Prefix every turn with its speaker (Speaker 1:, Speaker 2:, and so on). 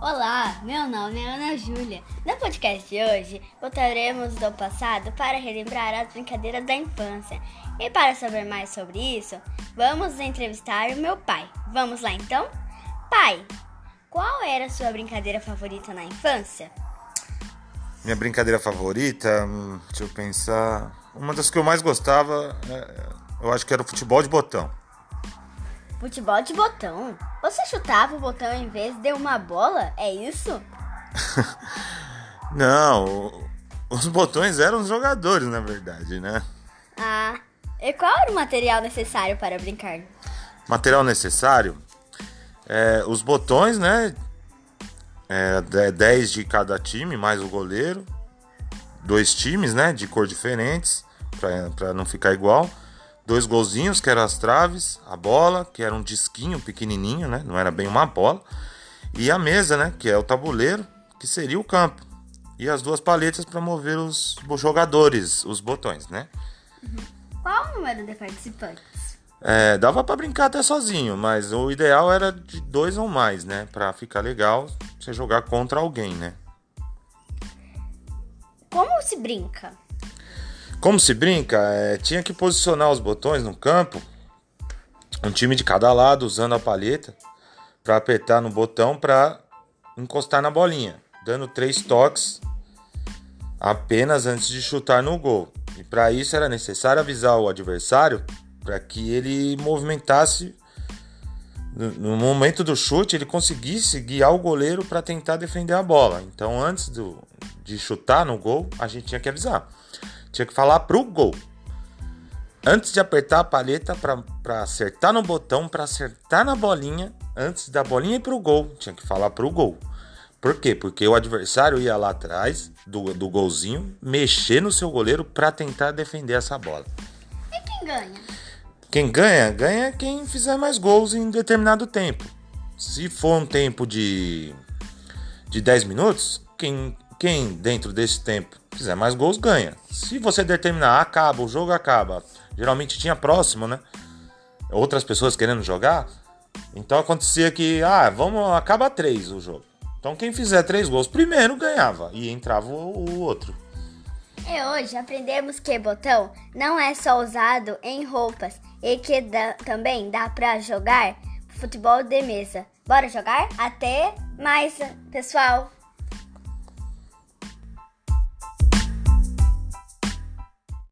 Speaker 1: Olá, meu nome é Ana Júlia. No podcast de hoje, voltaremos do passado para relembrar as brincadeiras da infância. E para saber mais sobre isso, vamos entrevistar o meu pai. Vamos lá então? Pai, qual era a sua brincadeira favorita na infância?
Speaker 2: Minha brincadeira favorita, hum, deixa eu pensar. Uma das que eu mais gostava, é, eu acho que era o futebol de botão.
Speaker 1: Futebol de botão? Você chutava o botão em vez de uma bola? É isso?
Speaker 2: Não, os botões eram os jogadores, na verdade, né?
Speaker 1: Ah, e qual era o material necessário para brincar?
Speaker 2: Material necessário? É, os botões, né? É, 10 de cada time, mais o goleiro. Dois times, né? De cor diferentes, para não ficar igual dois golzinhos, que eram as traves, a bola, que era um disquinho pequenininho, né? Não era bem uma bola. E a mesa, né? Que é o tabuleiro, que seria o campo. E as duas paletas para mover os jogadores, os botões, né?
Speaker 1: Qual o número de participantes?
Speaker 2: É, dava para brincar até sozinho, mas o ideal era de dois ou mais, né? Para ficar legal você jogar contra alguém, né?
Speaker 1: Como se brinca?
Speaker 2: Como se brinca, é, tinha que posicionar os botões no campo, um time de cada lado usando a palheta para apertar no botão para encostar na bolinha, dando três toques apenas antes de chutar no gol. E para isso era necessário avisar o adversário para que ele movimentasse no momento do chute ele conseguisse guiar o goleiro para tentar defender a bola. Então antes do, de chutar no gol a gente tinha que avisar. Tinha que falar pro gol. Antes de apertar a palheta para acertar no botão, para acertar na bolinha, antes da bolinha ir pro gol, tinha que falar pro gol. Por quê? Porque o adversário ia lá atrás do, do golzinho, mexer no seu goleiro para tentar defender essa bola.
Speaker 1: E quem ganha?
Speaker 2: Quem ganha, ganha quem fizer mais gols em determinado tempo. Se for um tempo de, de 10 minutos, quem quem dentro desse tempo fizer mais gols ganha. Se você determinar, acaba, o jogo acaba. Geralmente tinha próximo, né? Outras pessoas querendo jogar. Então acontecia que, ah, vamos, acaba três o jogo. Então quem fizer três gols primeiro ganhava e entrava o, o outro.
Speaker 1: E hoje aprendemos que botão não é só usado em roupas e que dá, também dá para jogar futebol de mesa. Bora jogar? Até mais, pessoal!